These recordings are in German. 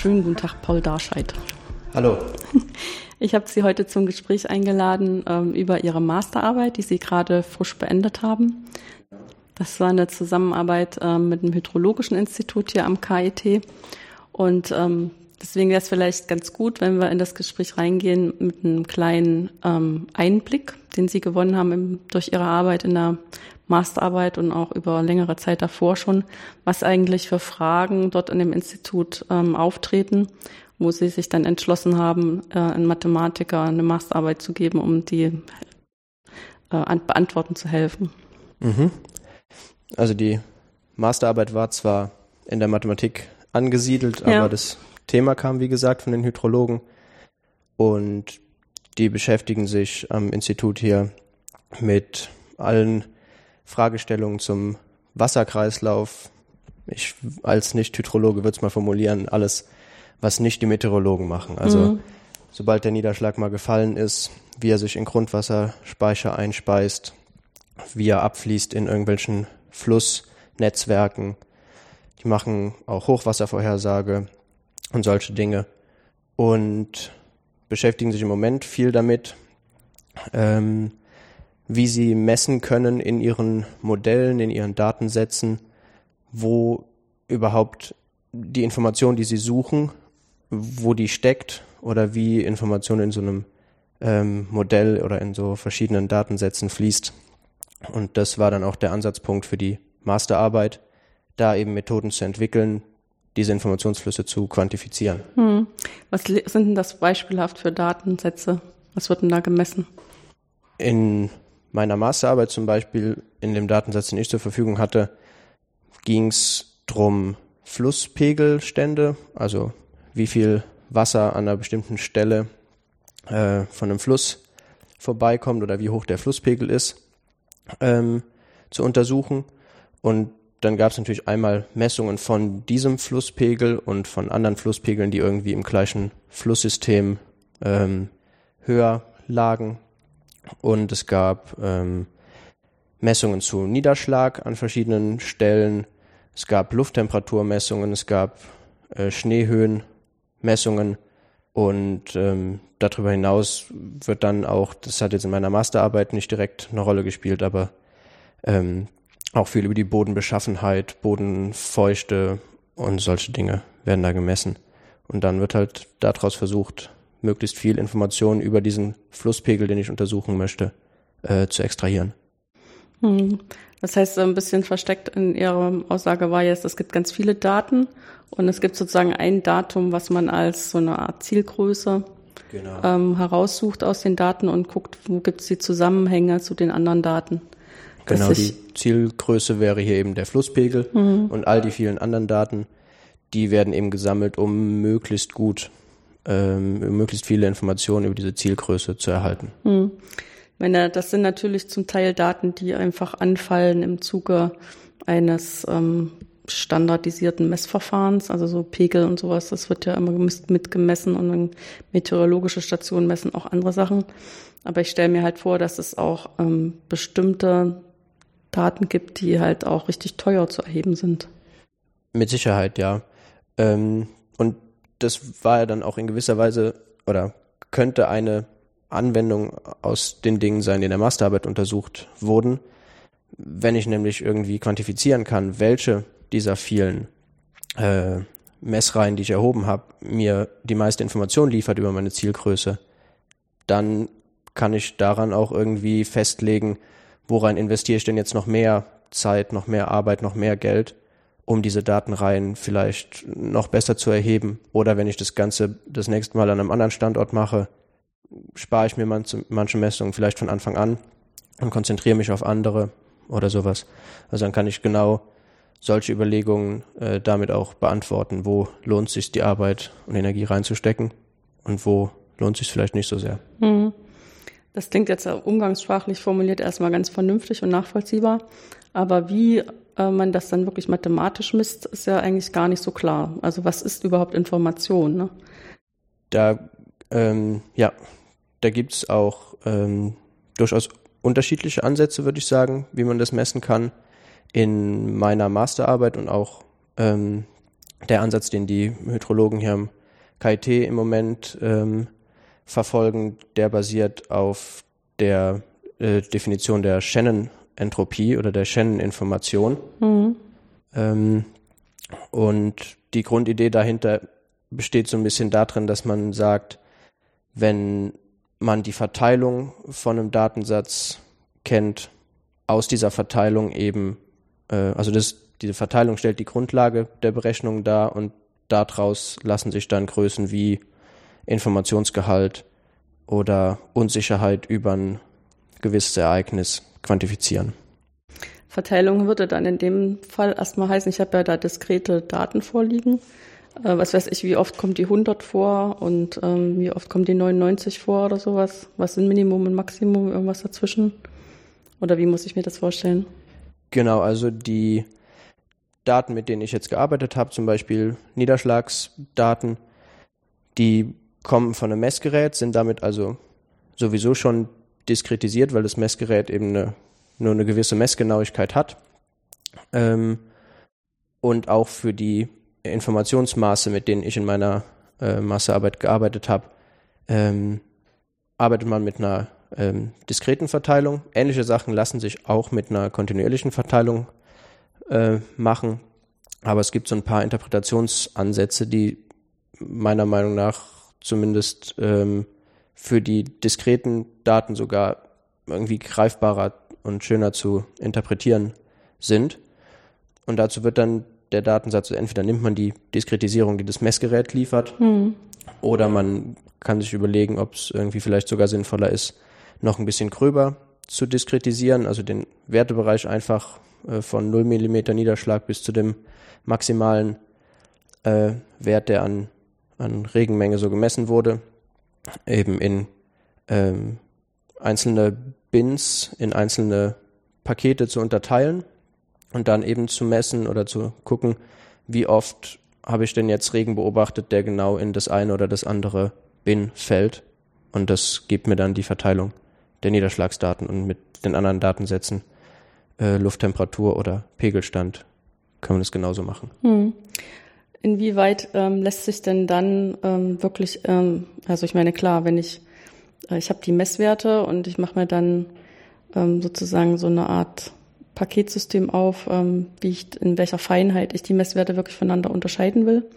Schönen guten Tag, Paul Darscheid. Hallo. Ich habe Sie heute zum Gespräch eingeladen ähm, über Ihre Masterarbeit, die Sie gerade frisch beendet haben. Das war eine Zusammenarbeit ähm, mit dem Hydrologischen Institut hier am KIT. Und ähm, deswegen wäre es vielleicht ganz gut, wenn wir in das Gespräch reingehen mit einem kleinen ähm, Einblick, den Sie gewonnen haben im, durch Ihre Arbeit in der Masterarbeit und auch über längere Zeit davor schon, was eigentlich für Fragen dort in dem Institut ähm, auftreten wo sie sich dann entschlossen haben, äh, einen Mathematiker eine Masterarbeit zu geben, um die äh, beantworten zu helfen. Mhm. Also die Masterarbeit war zwar in der Mathematik angesiedelt, ja. aber das Thema kam, wie gesagt, von den Hydrologen und die beschäftigen sich am Institut hier mit allen Fragestellungen zum Wasserkreislauf. Ich als Nicht-Hydrologe würde es mal formulieren, alles was nicht die Meteorologen machen. Also mhm. sobald der Niederschlag mal gefallen ist, wie er sich in Grundwasserspeicher einspeist, wie er abfließt in irgendwelchen Flussnetzwerken. Die machen auch Hochwasservorhersage und solche Dinge und beschäftigen sich im Moment viel damit, ähm, wie sie messen können in ihren Modellen, in ihren Datensätzen, wo überhaupt die Information, die sie suchen, wo die steckt oder wie Information in so einem ähm, Modell oder in so verschiedenen Datensätzen fließt. Und das war dann auch der Ansatzpunkt für die Masterarbeit, da eben Methoden zu entwickeln, diese Informationsflüsse zu quantifizieren. Hm. Was sind denn das beispielhaft für Datensätze? Was wird denn da gemessen? In meiner Masterarbeit zum Beispiel, in dem Datensatz, den ich zur Verfügung hatte, ging es darum, Flusspegelstände, also wie viel Wasser an einer bestimmten Stelle äh, von einem Fluss vorbeikommt oder wie hoch der Flusspegel ist, ähm, zu untersuchen. Und dann gab es natürlich einmal Messungen von diesem Flusspegel und von anderen Flusspegeln, die irgendwie im gleichen Flusssystem ähm, höher lagen. Und es gab ähm, Messungen zu Niederschlag an verschiedenen Stellen. Es gab Lufttemperaturmessungen, es gab äh, Schneehöhen Messungen und ähm, darüber hinaus wird dann auch, das hat jetzt in meiner Masterarbeit nicht direkt eine Rolle gespielt, aber ähm, auch viel über die Bodenbeschaffenheit, Bodenfeuchte und solche Dinge werden da gemessen. Und dann wird halt daraus versucht, möglichst viel Informationen über diesen Flusspegel, den ich untersuchen möchte, äh, zu extrahieren. Hm. Das heißt, ein bisschen versteckt in Ihrer Aussage war jetzt, es gibt ganz viele Daten und es gibt sozusagen ein Datum, was man als so eine Art Zielgröße genau. ähm, heraussucht aus den Daten und guckt, wo gibt es die Zusammenhänge zu den anderen Daten. Genau, die Zielgröße wäre hier eben der Flusspegel mhm. und all die vielen anderen Daten, die werden eben gesammelt, um möglichst gut, ähm, möglichst viele Informationen über diese Zielgröße zu erhalten. Mhm meine, das sind natürlich zum Teil Daten, die einfach anfallen im Zuge eines ähm, standardisierten Messverfahrens, also so Pegel und sowas, das wird ja immer mitgemessen und meteorologische Stationen messen auch andere Sachen. Aber ich stelle mir halt vor, dass es auch ähm, bestimmte Daten gibt, die halt auch richtig teuer zu erheben sind. Mit Sicherheit, ja. Ähm, und das war ja dann auch in gewisser Weise oder könnte eine Anwendungen aus den Dingen sein, die in der Masterarbeit untersucht wurden. Wenn ich nämlich irgendwie quantifizieren kann, welche dieser vielen äh, Messreihen, die ich erhoben habe, mir die meiste Information liefert über meine Zielgröße, dann kann ich daran auch irgendwie festlegen, woran investiere ich denn jetzt noch mehr Zeit, noch mehr Arbeit, noch mehr Geld, um diese Datenreihen vielleicht noch besser zu erheben. Oder wenn ich das Ganze das nächste Mal an einem anderen Standort mache, spare ich mir manche, manche Messungen vielleicht von Anfang an und konzentriere mich auf andere oder sowas. Also dann kann ich genau solche Überlegungen äh, damit auch beantworten, wo lohnt sich die Arbeit und Energie reinzustecken und wo lohnt sich vielleicht nicht so sehr. Mhm. Das klingt jetzt umgangssprachlich formuliert erstmal ganz vernünftig und nachvollziehbar, aber wie äh, man das dann wirklich mathematisch misst, ist ja eigentlich gar nicht so klar. Also was ist überhaupt Information? Ne? Da ähm, ja, da gibt's auch ähm, durchaus unterschiedliche Ansätze, würde ich sagen, wie man das messen kann. In meiner Masterarbeit und auch ähm, der Ansatz, den die Hydrologen hier am KIT im Moment ähm, verfolgen, der basiert auf der äh, Definition der Shannon-Entropie oder der Shannon-Information. Mhm. Ähm, und die Grundidee dahinter besteht so ein bisschen darin, dass man sagt, wenn man die Verteilung von einem Datensatz kennt, aus dieser Verteilung eben, äh, also das, diese Verteilung stellt die Grundlage der Berechnung dar und daraus lassen sich dann Größen wie Informationsgehalt oder Unsicherheit über ein gewisses Ereignis quantifizieren. Verteilung würde dann in dem Fall erstmal heißen, ich habe ja da diskrete Daten vorliegen. Äh, was weiß ich, wie oft kommt die 100 vor und ähm, wie oft kommt die 99 vor oder sowas? Was sind Minimum und Maximum, irgendwas dazwischen? Oder wie muss ich mir das vorstellen? Genau, also die Daten, mit denen ich jetzt gearbeitet habe, zum Beispiel Niederschlagsdaten, die kommen von einem Messgerät, sind damit also sowieso schon diskretisiert, weil das Messgerät eben eine, nur eine gewisse Messgenauigkeit hat. Ähm, und auch für die Informationsmaße, mit denen ich in meiner äh, Massearbeit gearbeitet habe, ähm, arbeitet man mit einer ähm, diskreten Verteilung. Ähnliche Sachen lassen sich auch mit einer kontinuierlichen Verteilung äh, machen. Aber es gibt so ein paar Interpretationsansätze, die meiner Meinung nach zumindest ähm, für die diskreten Daten sogar irgendwie greifbarer und schöner zu interpretieren sind. Und dazu wird dann der Datensatz, entweder nimmt man die Diskretisierung, die das Messgerät liefert, mhm. oder man kann sich überlegen, ob es irgendwie vielleicht sogar sinnvoller ist, noch ein bisschen gröber zu diskretisieren, also den Wertebereich einfach äh, von 0 mm Niederschlag bis zu dem maximalen äh, Wert, der an, an Regenmenge so gemessen wurde, eben in ähm, einzelne Bins, in einzelne Pakete zu unterteilen und dann eben zu messen oder zu gucken, wie oft habe ich denn jetzt Regen beobachtet, der genau in das eine oder das andere Bin fällt. Und das gibt mir dann die Verteilung der Niederschlagsdaten und mit den anderen Datensätzen, äh, Lufttemperatur oder Pegelstand, können wir das genauso machen. Hm. Inwieweit ähm, lässt sich denn dann ähm, wirklich, ähm, also ich meine, klar, wenn ich, äh, ich habe die Messwerte und ich mache mir dann ähm, sozusagen so eine Art Paketsystem auf, ähm, wie ich, in welcher Feinheit ich die Messwerte wirklich voneinander unterscheiden will.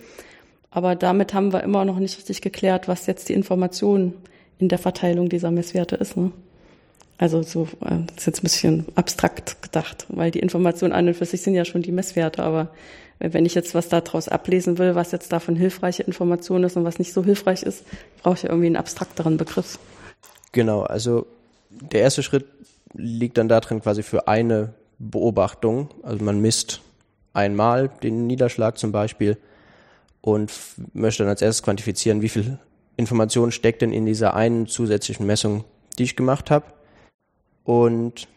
Aber damit haben wir immer noch nicht richtig geklärt, was jetzt die Information in der Verteilung dieser Messwerte ist. Ne? Also so, äh, das ist jetzt ein bisschen abstrakt gedacht, weil die Informationen an und für sich sind ja schon die Messwerte, aber wenn ich jetzt was daraus ablesen will, was jetzt davon hilfreiche Information ist und was nicht so hilfreich ist, brauche ich ja irgendwie einen abstrakteren Begriff. Genau, also der erste Schritt liegt dann darin, quasi für eine Beobachtung. Also man misst einmal den Niederschlag zum Beispiel und möchte dann als erstes quantifizieren, wie viel Information steckt denn in dieser einen zusätzlichen Messung, die ich gemacht habe. Und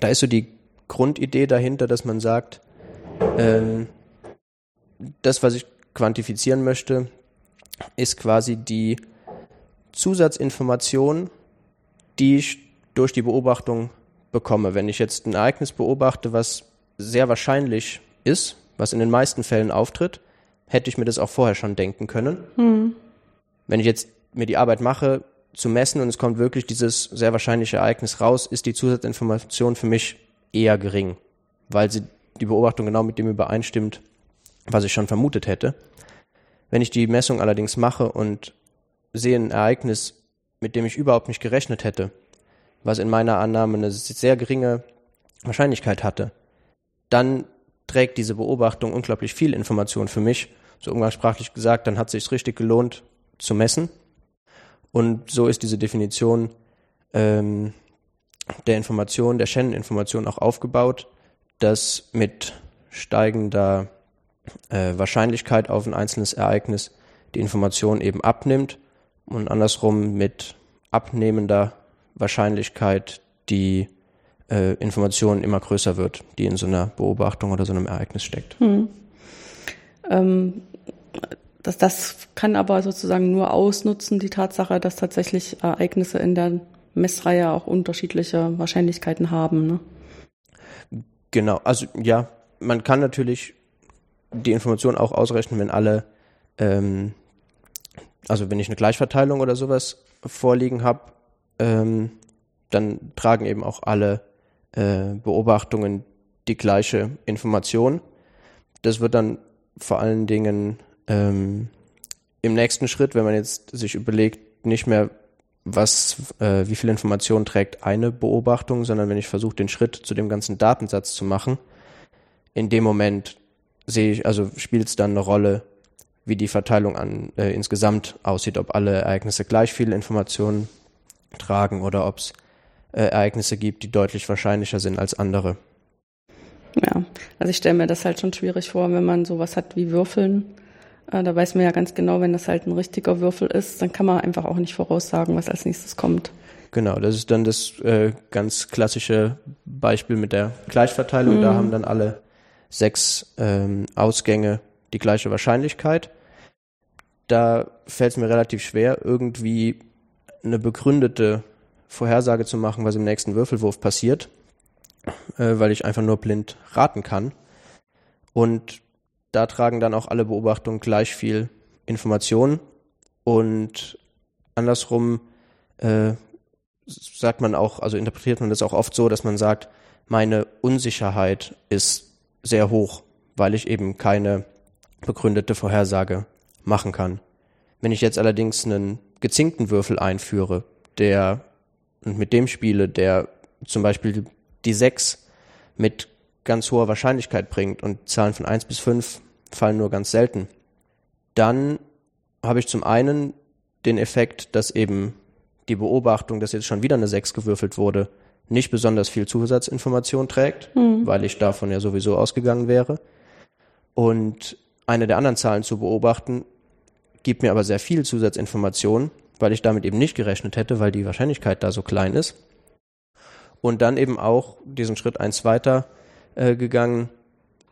da ist so die Grundidee dahinter, dass man sagt, ähm, das, was ich quantifizieren möchte, ist quasi die Zusatzinformation, die ich durch die Beobachtung bekomme. Wenn ich jetzt ein Ereignis beobachte, was sehr wahrscheinlich ist, was in den meisten Fällen auftritt, hätte ich mir das auch vorher schon denken können. Hm. Wenn ich jetzt mir die Arbeit mache, zu messen und es kommt wirklich dieses sehr wahrscheinliche Ereignis raus, ist die Zusatzinformation für mich eher gering, weil sie die Beobachtung genau mit dem übereinstimmt, was ich schon vermutet hätte. Wenn ich die Messung allerdings mache und sehe ein Ereignis, mit dem ich überhaupt nicht gerechnet hätte, was in meiner Annahme eine sehr geringe Wahrscheinlichkeit hatte, dann trägt diese Beobachtung unglaublich viel Information für mich. So umgangssprachlich gesagt, dann hat es sich richtig gelohnt zu messen. Und so ist diese Definition ähm, der Information, der Shannon-Information auch aufgebaut, dass mit steigender äh, Wahrscheinlichkeit auf ein einzelnes Ereignis die Information eben abnimmt und andersrum mit abnehmender Wahrscheinlichkeit die äh, Information immer größer wird, die in so einer Beobachtung oder so einem Ereignis steckt. Hm. Ähm, das, das kann aber sozusagen nur ausnutzen, die Tatsache, dass tatsächlich Ereignisse in der Messreihe auch unterschiedliche Wahrscheinlichkeiten haben. Ne? Genau, also ja, man kann natürlich die Information auch ausrechnen, wenn alle, ähm, also wenn ich eine Gleichverteilung oder sowas vorliegen habe, ähm, dann tragen eben auch alle äh, Beobachtungen die gleiche Information. Das wird dann vor allen Dingen ähm, im nächsten Schritt, wenn man jetzt sich überlegt, nicht mehr, was, äh, wie viel Information trägt eine Beobachtung, sondern wenn ich versuche, den Schritt zu dem ganzen Datensatz zu machen, in dem Moment sehe ich, also spielt es dann eine Rolle, wie die Verteilung an äh, insgesamt aussieht, ob alle Ereignisse gleich viele Informationen tragen oder ob es äh, Ereignisse gibt, die deutlich wahrscheinlicher sind als andere. Ja, also ich stelle mir das halt schon schwierig vor, wenn man sowas hat wie Würfeln. Äh, da weiß man ja ganz genau, wenn das halt ein richtiger Würfel ist, dann kann man einfach auch nicht voraussagen, was als nächstes kommt. Genau, das ist dann das äh, ganz klassische Beispiel mit der Gleichverteilung. Mhm. Da haben dann alle sechs ähm, Ausgänge die gleiche Wahrscheinlichkeit. Da fällt es mir relativ schwer, irgendwie eine begründete Vorhersage zu machen, was im nächsten Würfelwurf passiert, äh, weil ich einfach nur blind raten kann. Und da tragen dann auch alle Beobachtungen gleich viel Information und andersrum äh, sagt man auch, also interpretiert man das auch oft so, dass man sagt, meine Unsicherheit ist sehr hoch, weil ich eben keine begründete Vorhersage machen kann. Wenn ich jetzt allerdings einen gezinkten Würfel einführe, der und mit dem spiele, der zum Beispiel die 6 mit ganz hoher Wahrscheinlichkeit bringt und Zahlen von 1 bis 5 fallen nur ganz selten, dann habe ich zum einen den Effekt, dass eben die Beobachtung, dass jetzt schon wieder eine 6 gewürfelt wurde, nicht besonders viel Zusatzinformation trägt, mhm. weil ich davon ja sowieso ausgegangen wäre. Und eine der anderen Zahlen zu beobachten, gibt mir aber sehr viel Zusatzinformation, weil ich damit eben nicht gerechnet hätte, weil die Wahrscheinlichkeit da so klein ist. Und dann eben auch diesen Schritt eins weiter äh, gegangen,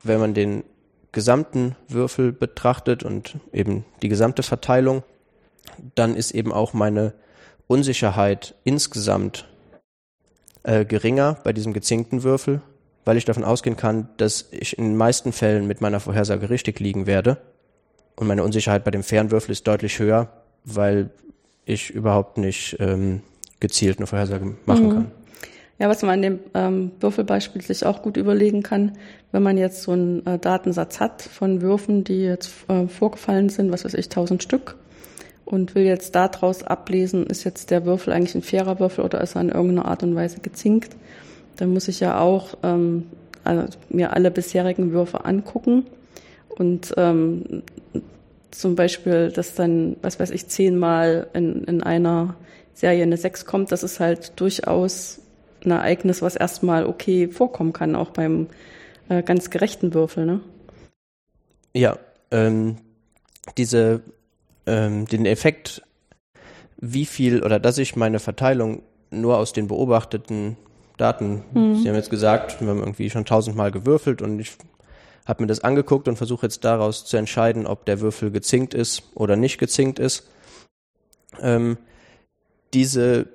wenn man den gesamten Würfel betrachtet und eben die gesamte Verteilung, dann ist eben auch meine Unsicherheit insgesamt äh, geringer bei diesem gezinkten Würfel, weil ich davon ausgehen kann, dass ich in den meisten Fällen mit meiner Vorhersage richtig liegen werde. Und meine Unsicherheit bei dem Fernwürfel ist deutlich höher, weil ich überhaupt nicht ähm, gezielt eine Vorhersage machen mhm. kann. Ja, was man an dem ähm, Würfelbeispiel sich auch gut überlegen kann, wenn man jetzt so einen äh, Datensatz hat von Würfen, die jetzt äh, vorgefallen sind, was weiß ich, tausend Stück, und will jetzt daraus ablesen, ist jetzt der Würfel eigentlich ein fairer Würfel oder ist er in irgendeiner Art und Weise gezinkt, dann muss ich ja auch ähm, also mir alle bisherigen Würfe angucken und ähm, zum Beispiel, dass dann, was weiß ich, zehnmal in, in einer Serie eine Sechs kommt, das ist halt durchaus ein Ereignis, was erstmal okay vorkommen kann, auch beim äh, ganz gerechten Würfel, ne? Ja, ähm, diese ähm, den Effekt, wie viel oder dass ich meine Verteilung nur aus den beobachteten Daten, mhm. Sie haben jetzt gesagt, wir haben irgendwie schon tausendmal gewürfelt und ich habe mir das angeguckt und versuche jetzt daraus zu entscheiden, ob der Würfel gezinkt ist oder nicht gezinkt ist. Ähm, diese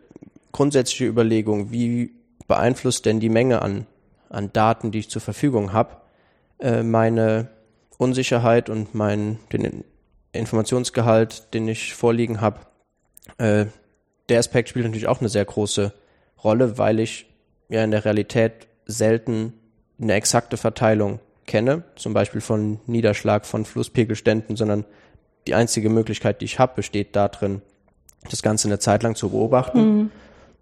grundsätzliche Überlegung, wie beeinflusst denn die Menge an, an Daten, die ich zur Verfügung habe, äh, meine Unsicherheit und mein, den Informationsgehalt, den ich vorliegen habe, äh, der Aspekt spielt natürlich auch eine sehr große Rolle, weil ich ja in der Realität selten eine exakte Verteilung kenne, zum Beispiel von Niederschlag von Flusspegelständen, sondern die einzige Möglichkeit, die ich habe, besteht darin, das Ganze eine Zeit lang zu beobachten mhm.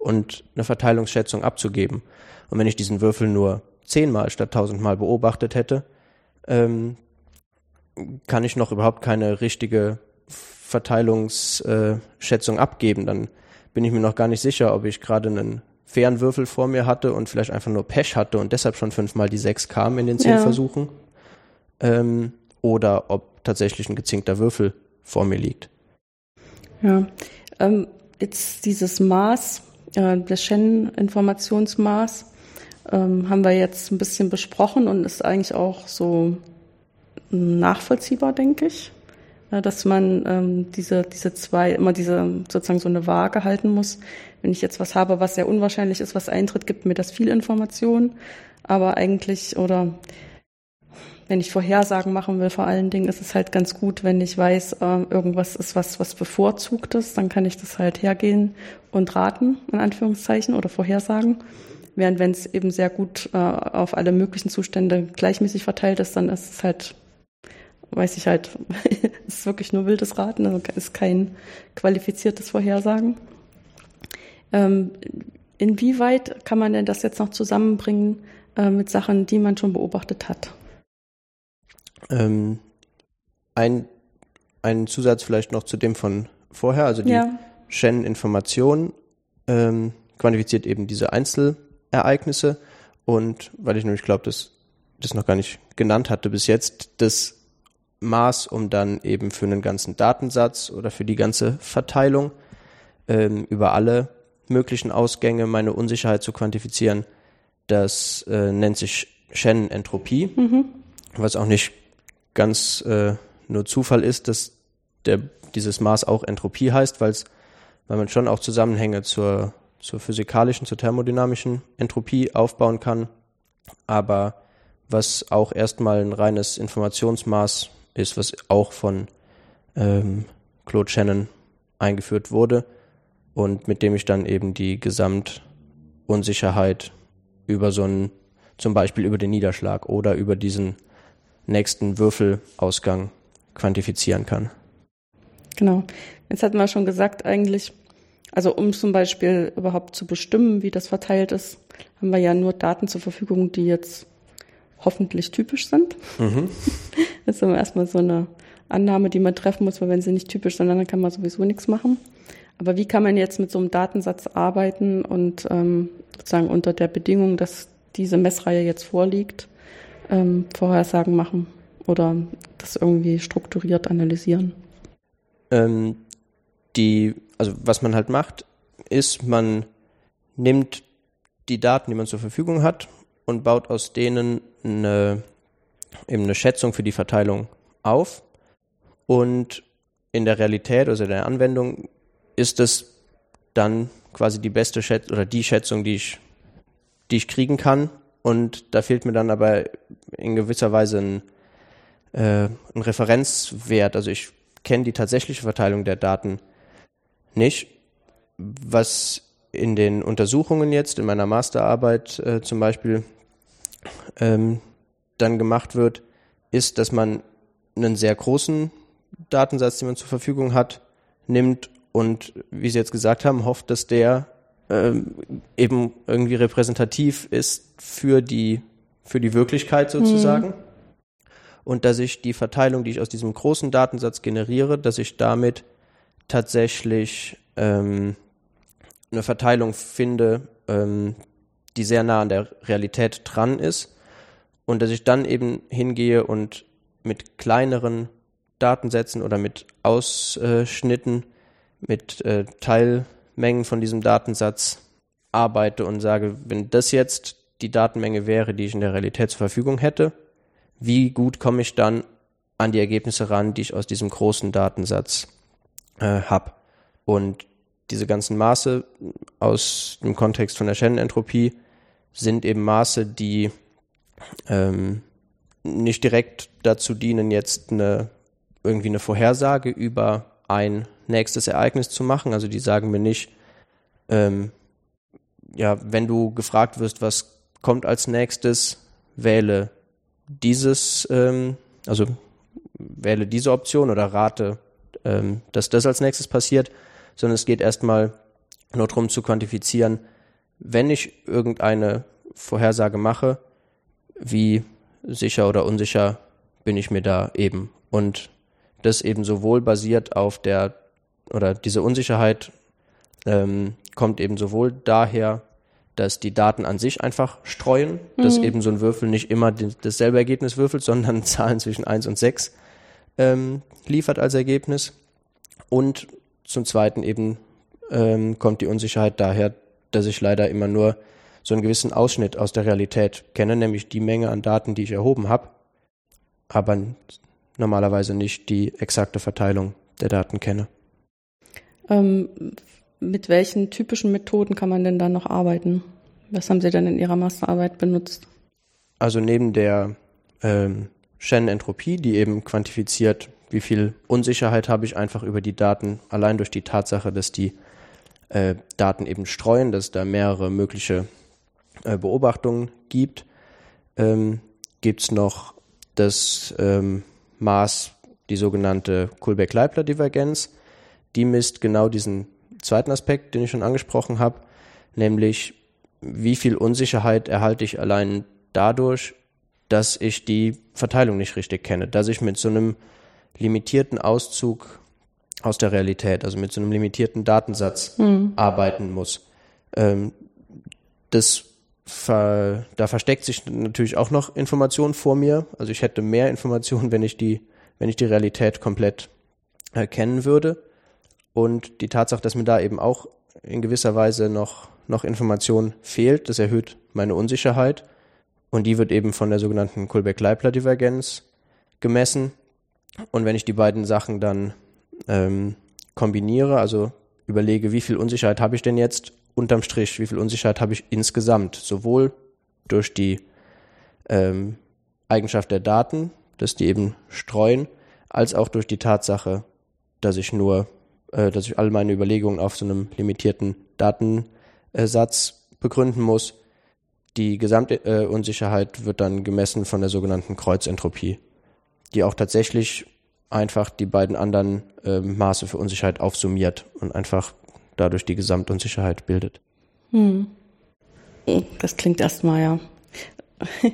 Und eine Verteilungsschätzung abzugeben. Und wenn ich diesen Würfel nur zehnmal statt tausendmal beobachtet hätte, ähm, kann ich noch überhaupt keine richtige Verteilungsschätzung abgeben. Dann bin ich mir noch gar nicht sicher, ob ich gerade einen fairen Würfel vor mir hatte und vielleicht einfach nur Pech hatte und deshalb schon fünfmal die sechs kam in den zehn ja. Versuchen. Ähm, oder ob tatsächlich ein gezinkter Würfel vor mir liegt. Ja, ähm, jetzt dieses Maß, äh, das Shannon-Informationsmaß, ähm, haben wir jetzt ein bisschen besprochen und ist eigentlich auch so nachvollziehbar, denke ich. Dass man ähm, diese, diese zwei, immer diese sozusagen so eine Waage halten muss. Wenn ich jetzt was habe, was sehr unwahrscheinlich ist, was eintritt, gibt mir das viel Information. Aber eigentlich, oder wenn ich Vorhersagen machen will, vor allen Dingen ist es halt ganz gut, wenn ich weiß, äh, irgendwas ist was, was bevorzugt ist, dann kann ich das halt hergehen und raten, in Anführungszeichen, oder vorhersagen. Während wenn es eben sehr gut äh, auf alle möglichen Zustände gleichmäßig verteilt ist, dann ist es halt, weiß ich halt, ist wirklich nur wildes Raten, also ist kein qualifiziertes Vorhersagen. Ähm, inwieweit kann man denn das jetzt noch zusammenbringen äh, mit Sachen, die man schon beobachtet hat? Ähm, ein, ein Zusatz vielleicht noch zu dem von vorher, also die ja. Shannon-Information ähm, quantifiziert eben diese Einzelereignisse und weil ich nämlich glaube, dass das noch gar nicht genannt hatte bis jetzt, das Maß, um dann eben für einen ganzen Datensatz oder für die ganze Verteilung ähm, über alle möglichen Ausgänge meine Unsicherheit zu quantifizieren, das äh, nennt sich Shannon-Entropie, mhm. was auch nicht ganz äh, nur Zufall ist, dass der, dieses Maß auch Entropie heißt, weil weil man schon auch Zusammenhänge zur, zur physikalischen, zur thermodynamischen Entropie aufbauen kann, aber was auch erstmal ein reines Informationsmaß ist, was auch von ähm, Claude Shannon eingeführt wurde und mit dem ich dann eben die Gesamtunsicherheit über so einen, zum Beispiel über den Niederschlag oder über diesen nächsten Würfelausgang quantifizieren kann. Genau. Jetzt hatten wir schon gesagt, eigentlich, also um zum Beispiel überhaupt zu bestimmen, wie das verteilt ist, haben wir ja nur Daten zur Verfügung, die jetzt hoffentlich typisch sind. Mhm. Das ist immer erstmal so eine Annahme, die man treffen muss, weil wenn sie nicht typisch sind, dann kann man sowieso nichts machen. Aber wie kann man jetzt mit so einem Datensatz arbeiten und ähm, sozusagen unter der Bedingung, dass diese Messreihe jetzt vorliegt, ähm, Vorhersagen machen oder das irgendwie strukturiert analysieren? Ähm, die, also was man halt macht, ist, man nimmt die Daten, die man zur Verfügung hat und baut aus denen eine, eben eine Schätzung für die Verteilung auf. Und in der Realität, also in der Anwendung, ist es dann quasi die beste Schätzung oder die Schätzung, die ich, die ich kriegen kann. Und da fehlt mir dann aber in gewisser Weise ein, äh, ein Referenzwert. Also ich kenne die tatsächliche Verteilung der Daten nicht. Was in den Untersuchungen jetzt, in meiner Masterarbeit äh, zum Beispiel, ähm, dann gemacht wird, ist, dass man einen sehr großen Datensatz, den man zur Verfügung hat, nimmt und wie Sie jetzt gesagt haben, hofft, dass der ähm, eben irgendwie repräsentativ ist für die, für die Wirklichkeit sozusagen. Mhm. Und dass ich die Verteilung, die ich aus diesem großen Datensatz generiere, dass ich damit tatsächlich ähm, eine Verteilung finde, ähm, die sehr nah an der Realität dran ist. Und dass ich dann eben hingehe und mit kleineren Datensätzen oder mit Ausschnitten mit äh, Teilmengen von diesem Datensatz arbeite und sage, wenn das jetzt die Datenmenge wäre, die ich in der Realität zur Verfügung hätte, wie gut komme ich dann an die Ergebnisse ran, die ich aus diesem großen Datensatz äh, habe. Und diese ganzen Maße aus dem Kontext von der Shannon-Entropie sind eben Maße, die ähm, nicht direkt dazu dienen, jetzt eine, irgendwie eine Vorhersage über ein nächstes Ereignis zu machen. Also die sagen mir nicht, ähm, ja, wenn du gefragt wirst, was kommt als nächstes, wähle dieses, ähm, also wähle diese Option oder rate, ähm, dass das als nächstes passiert, sondern es geht erstmal nur darum zu quantifizieren, wenn ich irgendeine Vorhersage mache, wie sicher oder unsicher bin ich mir da eben. Und das eben sowohl basiert auf der, oder diese Unsicherheit ähm, kommt eben sowohl daher, dass die Daten an sich einfach streuen, mhm. dass eben so ein Würfel nicht immer dasselbe Ergebnis würfelt, sondern Zahlen zwischen 1 und 6 ähm, liefert als Ergebnis. Und zum Zweiten eben ähm, kommt die Unsicherheit daher, dass ich leider immer nur so einen gewissen Ausschnitt aus der Realität kenne, nämlich die Menge an Daten, die ich erhoben habe, aber normalerweise nicht die exakte Verteilung der Daten kenne. Ähm, mit welchen typischen Methoden kann man denn dann noch arbeiten? Was haben Sie denn in Ihrer Masterarbeit benutzt? Also neben der ähm, Shannon-Entropie, die eben quantifiziert, wie viel Unsicherheit habe ich einfach über die Daten, allein durch die Tatsache, dass die äh, Daten eben streuen, dass da mehrere mögliche äh, Beobachtungen gibt. Ähm, gibt es noch das ähm, Maß, die sogenannte Kullback-Leibler-Divergenz. Die misst genau diesen zweiten Aspekt, den ich schon angesprochen habe, nämlich wie viel Unsicherheit erhalte ich allein dadurch, dass ich die Verteilung nicht richtig kenne, dass ich mit so einem limitierten Auszug aus der Realität, also mit so einem limitierten Datensatz mhm. arbeiten muss. Ähm, das ver, da versteckt sich natürlich auch noch Information vor mir. Also ich hätte mehr Informationen, wenn ich die, wenn ich die Realität komplett erkennen würde. Und die Tatsache, dass mir da eben auch in gewisser Weise noch, noch Information fehlt, das erhöht meine Unsicherheit. Und die wird eben von der sogenannten Kullback-Leibler-Divergenz gemessen. Und wenn ich die beiden Sachen dann ähm, kombiniere, also überlege, wie viel Unsicherheit habe ich denn jetzt unterm Strich, wie viel Unsicherheit habe ich insgesamt, sowohl durch die ähm, Eigenschaft der Daten, dass die eben streuen, als auch durch die Tatsache, dass ich nur, äh, dass ich all meine Überlegungen auf so einem limitierten Datensatz begründen muss. Die gesamte äh, wird dann gemessen von der sogenannten Kreuzentropie, die auch tatsächlich einfach die beiden anderen äh, Maße für Unsicherheit aufsummiert und einfach dadurch die Gesamtunsicherheit bildet. Hm. Das klingt erstmal ja.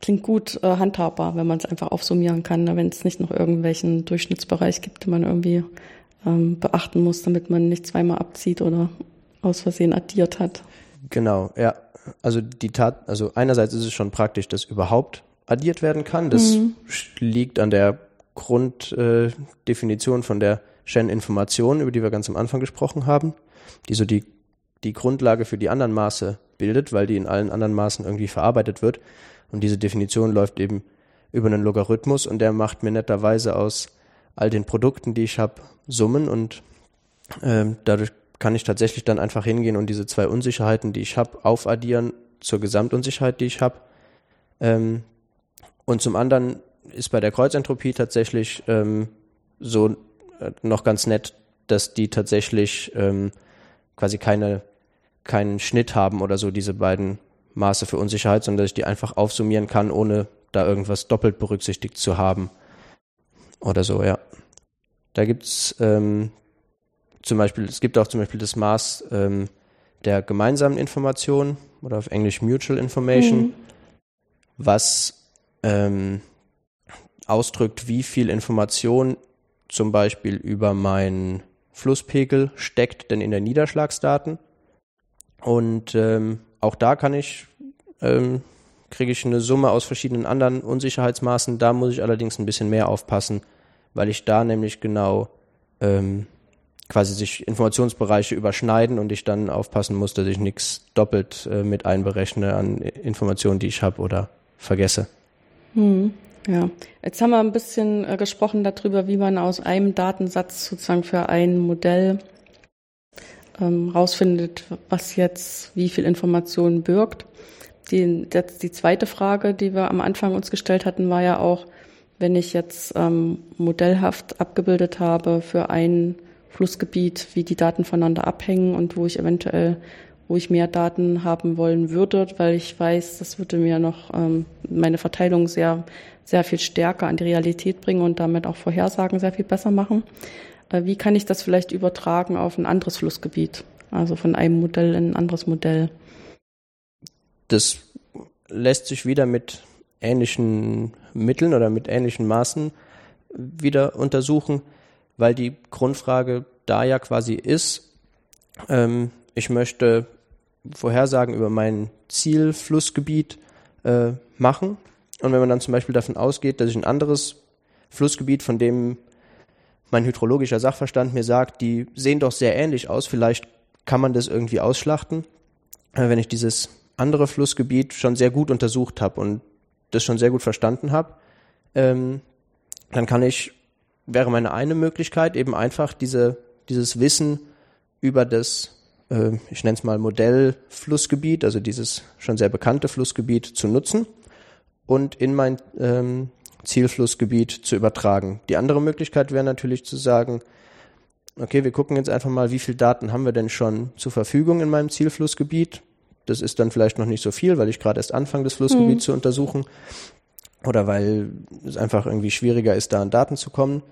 klingt gut äh, handhabbar, wenn man es einfach aufsummieren kann, ne? wenn es nicht noch irgendwelchen Durchschnittsbereich gibt, den man irgendwie ähm, beachten muss, damit man nicht zweimal abzieht oder aus Versehen addiert hat. Genau, ja. Also die Tat, also einerseits ist es schon praktisch, dass überhaupt addiert werden kann. Das mhm. liegt an der Grunddefinition äh, von der Shen-Information, über die wir ganz am Anfang gesprochen haben, die so die, die Grundlage für die anderen Maße bildet, weil die in allen anderen Maßen irgendwie verarbeitet wird. Und diese Definition läuft eben über einen Logarithmus und der macht mir netterweise aus all den Produkten, die ich habe, Summen und ähm, dadurch kann ich tatsächlich dann einfach hingehen und diese zwei Unsicherheiten, die ich habe, aufaddieren zur Gesamtunsicherheit, die ich habe. Ähm, und zum anderen ist bei der Kreuzentropie tatsächlich ähm, so äh, noch ganz nett, dass die tatsächlich ähm, quasi keine, keinen Schnitt haben oder so, diese beiden Maße für Unsicherheit, sondern dass ich die einfach aufsummieren kann, ohne da irgendwas doppelt berücksichtigt zu haben. Oder so, ja. Da gibt's ähm, zum Beispiel, es gibt auch zum Beispiel das Maß ähm, der gemeinsamen Information oder auf Englisch Mutual Information, mhm. was ähm, ausdrückt, wie viel Information zum Beispiel über meinen Flusspegel steckt denn in der Niederschlagsdaten. Und ähm, auch da kann ich, ähm, kriege ich eine Summe aus verschiedenen anderen Unsicherheitsmaßen. Da muss ich allerdings ein bisschen mehr aufpassen, weil ich da nämlich genau ähm, quasi sich Informationsbereiche überschneiden und ich dann aufpassen muss, dass ich nichts doppelt äh, mit einberechne an Informationen, die ich habe oder vergesse. Hm. Ja, jetzt haben wir ein bisschen äh, gesprochen darüber, wie man aus einem Datensatz sozusagen für ein Modell ähm, rausfindet, was jetzt wie viel Informationen birgt. Die, die zweite Frage, die wir am Anfang uns gestellt hatten, war ja auch, wenn ich jetzt ähm, modellhaft abgebildet habe für ein Flussgebiet, wie die Daten voneinander abhängen und wo ich eventuell wo ich mehr Daten haben wollen würde, weil ich weiß, das würde mir noch ähm, meine Verteilung sehr, sehr viel stärker an die Realität bringen und damit auch Vorhersagen sehr viel besser machen. Äh, wie kann ich das vielleicht übertragen auf ein anderes Flussgebiet? Also von einem Modell in ein anderes Modell. Das lässt sich wieder mit ähnlichen Mitteln oder mit ähnlichen Maßen wieder untersuchen, weil die Grundfrage da ja quasi ist, ähm, ich möchte Vorhersagen über mein Zielflussgebiet äh, machen. Und wenn man dann zum Beispiel davon ausgeht, dass ich ein anderes Flussgebiet, von dem mein hydrologischer Sachverstand mir sagt, die sehen doch sehr ähnlich aus, vielleicht kann man das irgendwie ausschlachten, äh, wenn ich dieses andere Flussgebiet schon sehr gut untersucht habe und das schon sehr gut verstanden habe, ähm, dann kann ich, wäre meine eine Möglichkeit, eben einfach diese, dieses Wissen über das äh, ich nenne es mal Modellflussgebiet, also dieses schon sehr bekannte Flussgebiet zu nutzen und in mein ähm, Zielflussgebiet zu übertragen. Die andere Möglichkeit wäre natürlich zu sagen, okay, wir gucken jetzt einfach mal, wie viel Daten haben wir denn schon zur Verfügung in meinem Zielflussgebiet. Das ist dann vielleicht noch nicht so viel, weil ich gerade erst anfange, das Flussgebiet mhm. zu untersuchen oder weil es einfach irgendwie schwieriger ist, da an Daten zu kommen.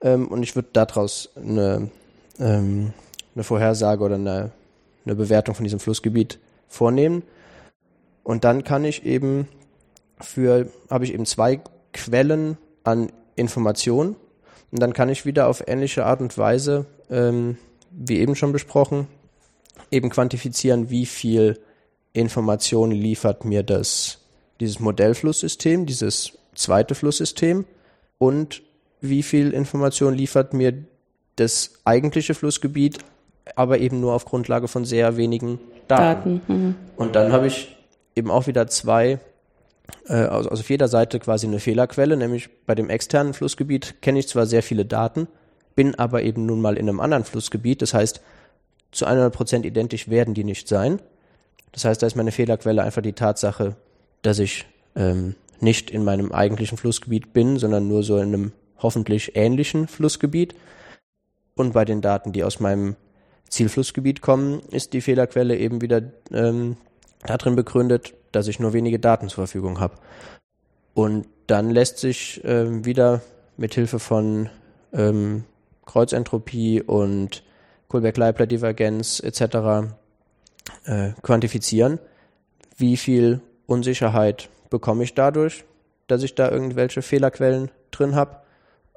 Ähm, und ich würde daraus eine, ähm, eine Vorhersage oder eine, eine Bewertung von diesem Flussgebiet vornehmen. Und dann kann ich eben für, habe ich eben zwei Quellen an Informationen. Und dann kann ich wieder auf ähnliche Art und Weise, ähm, wie eben schon besprochen, eben quantifizieren, wie viel Information liefert mir das, dieses Modellflusssystem, dieses zweite Flusssystem und wie viel Information liefert mir das eigentliche Flussgebiet, aber eben nur auf Grundlage von sehr wenigen Daten. Daten. Mhm. Und dann habe ich eben auch wieder zwei, äh, also auf jeder Seite quasi eine Fehlerquelle, nämlich bei dem externen Flussgebiet kenne ich zwar sehr viele Daten, bin aber eben nun mal in einem anderen Flussgebiet, das heißt, zu 100 Prozent identisch werden die nicht sein. Das heißt, da ist meine Fehlerquelle einfach die Tatsache, dass ich ähm, nicht in meinem eigentlichen Flussgebiet bin, sondern nur so in einem hoffentlich ähnlichen Flussgebiet. Und bei den Daten, die aus meinem Zielflussgebiet kommen, ist die Fehlerquelle eben wieder ähm, darin begründet, dass ich nur wenige Daten zur Verfügung habe. Und dann lässt sich ähm, wieder mit Hilfe von ähm, Kreuzentropie und Kullberg-Leibler-Divergenz etc. Äh, quantifizieren, wie viel Unsicherheit bekomme ich dadurch, dass ich da irgendwelche Fehlerquellen drin habe.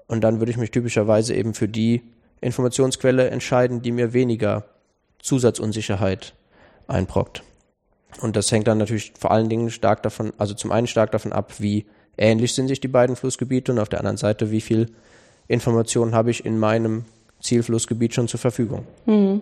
Und dann würde ich mich typischerweise eben für die Informationsquelle entscheiden, die mir weniger Zusatzunsicherheit einbrockt. Und das hängt dann natürlich vor allen Dingen stark davon, also zum einen stark davon ab, wie ähnlich sind sich die beiden Flussgebiete und auf der anderen Seite, wie viel Informationen habe ich in meinem Zielflussgebiet schon zur Verfügung. Mhm.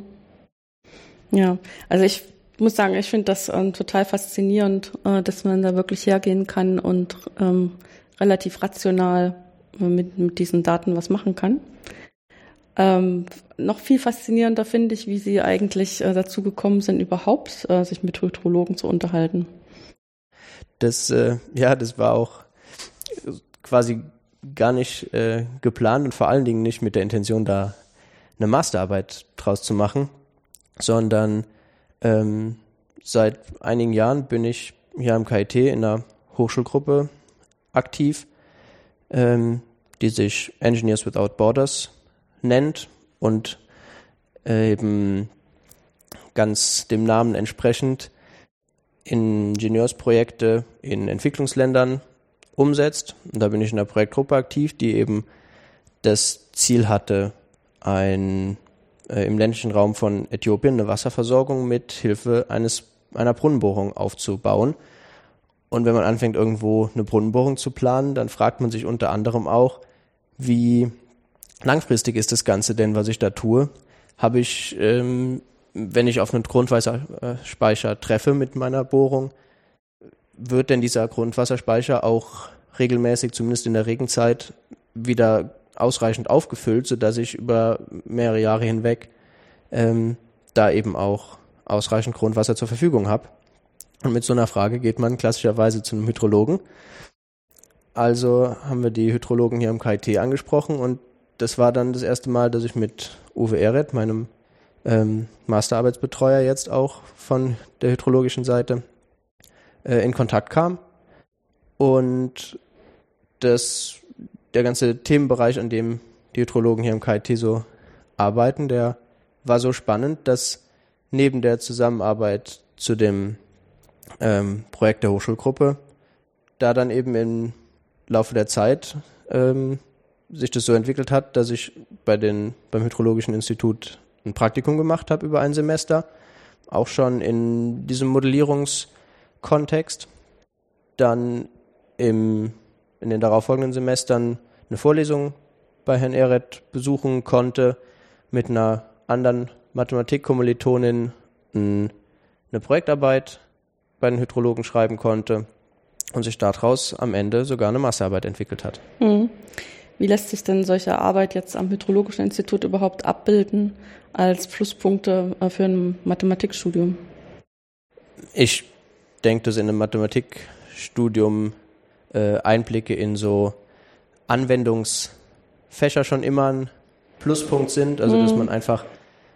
Ja, also ich muss sagen, ich finde das ähm, total faszinierend, äh, dass man da wirklich hergehen kann und ähm, relativ rational äh, mit, mit diesen Daten was machen kann. Ähm, noch viel faszinierender finde ich, wie Sie eigentlich äh, dazu gekommen sind, überhaupt äh, sich mit Hydrologen zu unterhalten. Das, äh, ja, das war auch quasi gar nicht äh, geplant und vor allen Dingen nicht mit der Intention, da eine Masterarbeit draus zu machen, sondern ähm, seit einigen Jahren bin ich hier am KIT in einer Hochschulgruppe aktiv, ähm, die sich Engineers Without Borders nennt und äh, eben ganz dem Namen entsprechend Ingenieursprojekte in Entwicklungsländern umsetzt. Und da bin ich in einer Projektgruppe aktiv, die eben das Ziel hatte, ein äh, im ländlichen Raum von Äthiopien eine Wasserversorgung mit Hilfe eines einer Brunnenbohrung aufzubauen. Und wenn man anfängt, irgendwo eine Brunnenbohrung zu planen, dann fragt man sich unter anderem auch, wie langfristig ist das Ganze denn, was ich da tue? Habe ich, ähm, wenn ich auf einen Grundwasserspeicher treffe mit meiner Bohrung, wird denn dieser Grundwasserspeicher auch regelmäßig, zumindest in der Regenzeit, wieder ausreichend aufgefüllt, sodass ich über mehrere Jahre hinweg ähm, da eben auch ausreichend Grundwasser zur Verfügung habe. Und mit so einer Frage geht man klassischerweise zu einem Hydrologen. Also haben wir die Hydrologen hier im KIT angesprochen und das war dann das erste Mal, dass ich mit Uwe Ehret, meinem ähm, Masterarbeitsbetreuer jetzt auch von der hydrologischen Seite, äh, in Kontakt kam. Und das, der ganze Themenbereich, an dem die Hydrologen hier im KIT so arbeiten, der war so spannend, dass neben der Zusammenarbeit zu dem ähm, Projekt der Hochschulgruppe da dann eben im Laufe der Zeit ähm, sich das so entwickelt hat, dass ich bei den, beim Hydrologischen Institut ein Praktikum gemacht habe über ein Semester, auch schon in diesem Modellierungskontext. Dann im, in den darauffolgenden Semestern eine Vorlesung bei Herrn Ehret besuchen konnte, mit einer anderen Mathematikkommilitonin eine Projektarbeit bei den Hydrologen schreiben konnte und sich daraus am Ende sogar eine Massearbeit entwickelt hat. Mhm. Wie lässt sich denn solche Arbeit jetzt am Hydrologischen Institut überhaupt abbilden als Pluspunkte äh, für ein Mathematikstudium? Ich denke, dass in einem Mathematikstudium äh, Einblicke in so Anwendungsfächer schon immer ein Pluspunkt sind. Also, mhm. dass man einfach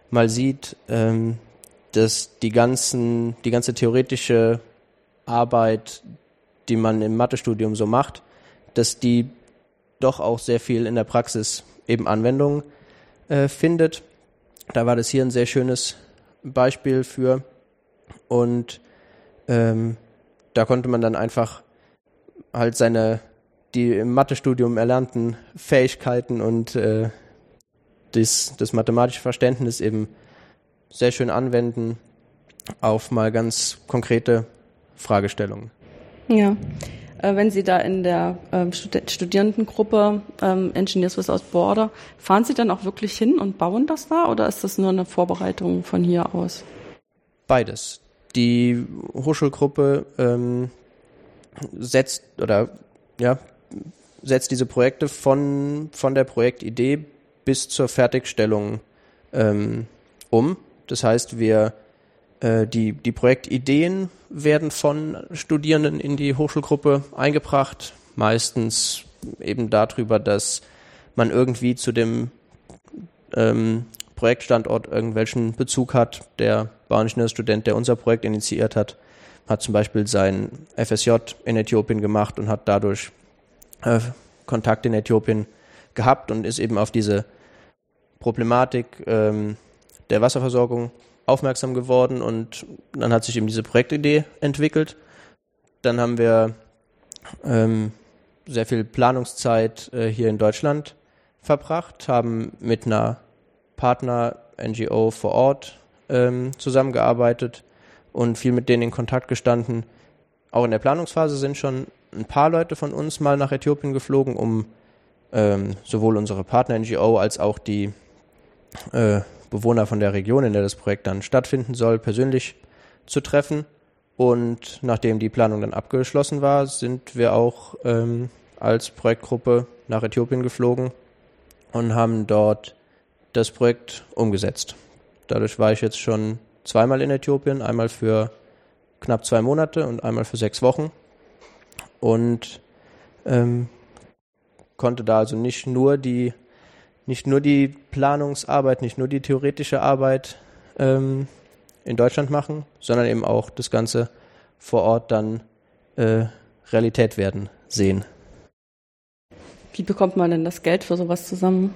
mal sieht, ähm, dass die ganzen, die ganze theoretische Arbeit, die man im Mathestudium so macht, dass die doch auch sehr viel in der Praxis eben Anwendung äh, findet. Da war das hier ein sehr schönes Beispiel für. Und ähm, da konnte man dann einfach halt seine, die im Mathestudium erlernten Fähigkeiten und äh, das, das mathematische Verständnis eben sehr schön anwenden auf mal ganz konkrete Fragestellungen. Ja. Äh, wenn Sie da in der ähm, Studierendengruppe ähm, Engineers Without Border, fahren Sie dann auch wirklich hin und bauen das da oder ist das nur eine Vorbereitung von hier aus? Beides. Die Hochschulgruppe ähm, setzt oder ja, setzt diese Projekte von, von der Projektidee bis zur Fertigstellung ähm, um. Das heißt, wir äh, die, die Projektideen werden von Studierenden in die Hochschulgruppe eingebracht, meistens eben darüber, dass man irgendwie zu dem ähm, Projektstandort irgendwelchen Bezug hat. Der Bauingenieurstudent, der unser Projekt initiiert hat, hat zum Beispiel sein FSJ in Äthiopien gemacht und hat dadurch äh, Kontakt in Äthiopien gehabt und ist eben auf diese Problematik ähm, der Wasserversorgung aufmerksam geworden und dann hat sich eben diese Projektidee entwickelt. Dann haben wir ähm, sehr viel Planungszeit äh, hier in Deutschland verbracht, haben mit einer Partner-NGO vor Ort ähm, zusammengearbeitet und viel mit denen in Kontakt gestanden. Auch in der Planungsphase sind schon ein paar Leute von uns mal nach Äthiopien geflogen, um ähm, sowohl unsere Partner-NGO als auch die äh, Bewohner von der Region, in der das Projekt dann stattfinden soll, persönlich zu treffen. Und nachdem die Planung dann abgeschlossen war, sind wir auch ähm, als Projektgruppe nach Äthiopien geflogen und haben dort das Projekt umgesetzt. Dadurch war ich jetzt schon zweimal in Äthiopien, einmal für knapp zwei Monate und einmal für sechs Wochen. Und ähm, konnte da also nicht nur die nicht nur die Planungsarbeit, nicht nur die theoretische Arbeit ähm, in Deutschland machen, sondern eben auch das Ganze vor Ort dann äh, Realität werden sehen. Wie bekommt man denn das Geld für sowas zusammen?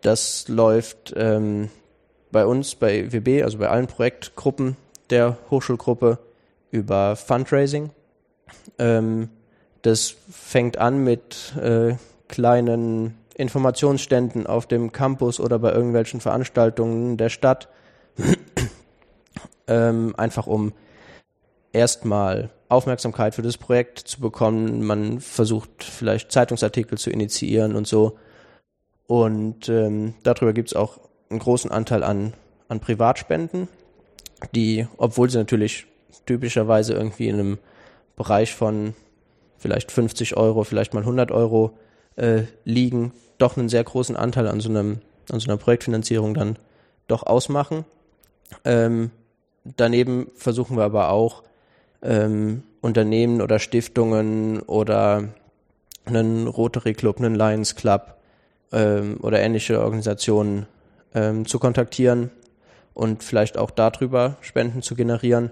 Das läuft ähm, bei uns, bei WB, also bei allen Projektgruppen der Hochschulgruppe über Fundraising. Ähm, das fängt an mit äh, kleinen Informationsständen auf dem Campus oder bei irgendwelchen Veranstaltungen der Stadt. ähm, einfach um erstmal Aufmerksamkeit für das Projekt zu bekommen. Man versucht vielleicht Zeitungsartikel zu initiieren und so. Und ähm, darüber gibt es auch einen großen Anteil an, an Privatspenden, die, obwohl sie natürlich typischerweise irgendwie in einem Bereich von vielleicht 50 Euro, vielleicht mal 100 Euro äh, liegen, doch einen sehr großen Anteil an so, einem, an so einer Projektfinanzierung dann doch ausmachen. Ähm, daneben versuchen wir aber auch ähm, Unternehmen oder Stiftungen oder einen Rotary Club, einen Lions Club ähm, oder ähnliche Organisationen ähm, zu kontaktieren und vielleicht auch darüber Spenden zu generieren,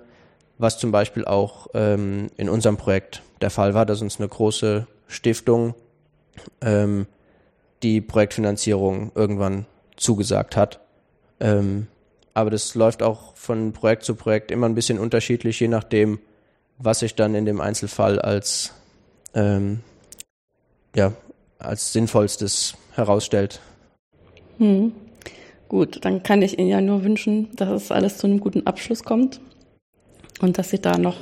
was zum Beispiel auch ähm, in unserem Projekt der Fall war, dass uns eine große Stiftung ähm, die Projektfinanzierung irgendwann zugesagt hat. Ähm, aber das läuft auch von Projekt zu Projekt immer ein bisschen unterschiedlich, je nachdem, was sich dann in dem Einzelfall als, ähm, ja, als sinnvollstes herausstellt. Hm. Gut, dann kann ich Ihnen ja nur wünschen, dass es alles zu einem guten Abschluss kommt und dass Sie da noch,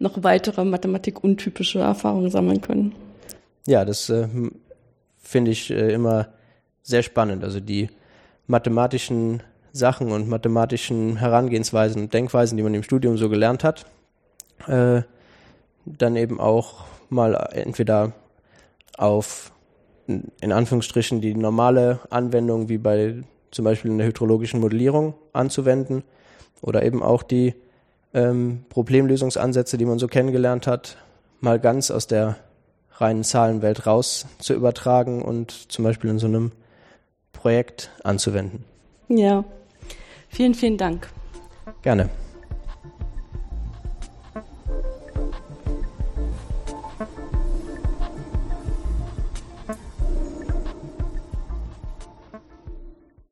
noch weitere Mathematik-untypische Erfahrungen sammeln können. Ja, das äh, finde ich äh, immer sehr spannend. Also die mathematischen Sachen und mathematischen Herangehensweisen und Denkweisen, die man im Studium so gelernt hat, äh, dann eben auch mal entweder auf in Anführungsstrichen die normale Anwendung wie bei zum Beispiel in der hydrologischen Modellierung anzuwenden oder eben auch die ähm, Problemlösungsansätze, die man so kennengelernt hat, mal ganz aus der reinen Zahlenwelt raus zu übertragen und zum Beispiel in so einem Projekt anzuwenden. Ja, vielen, vielen Dank. Gerne.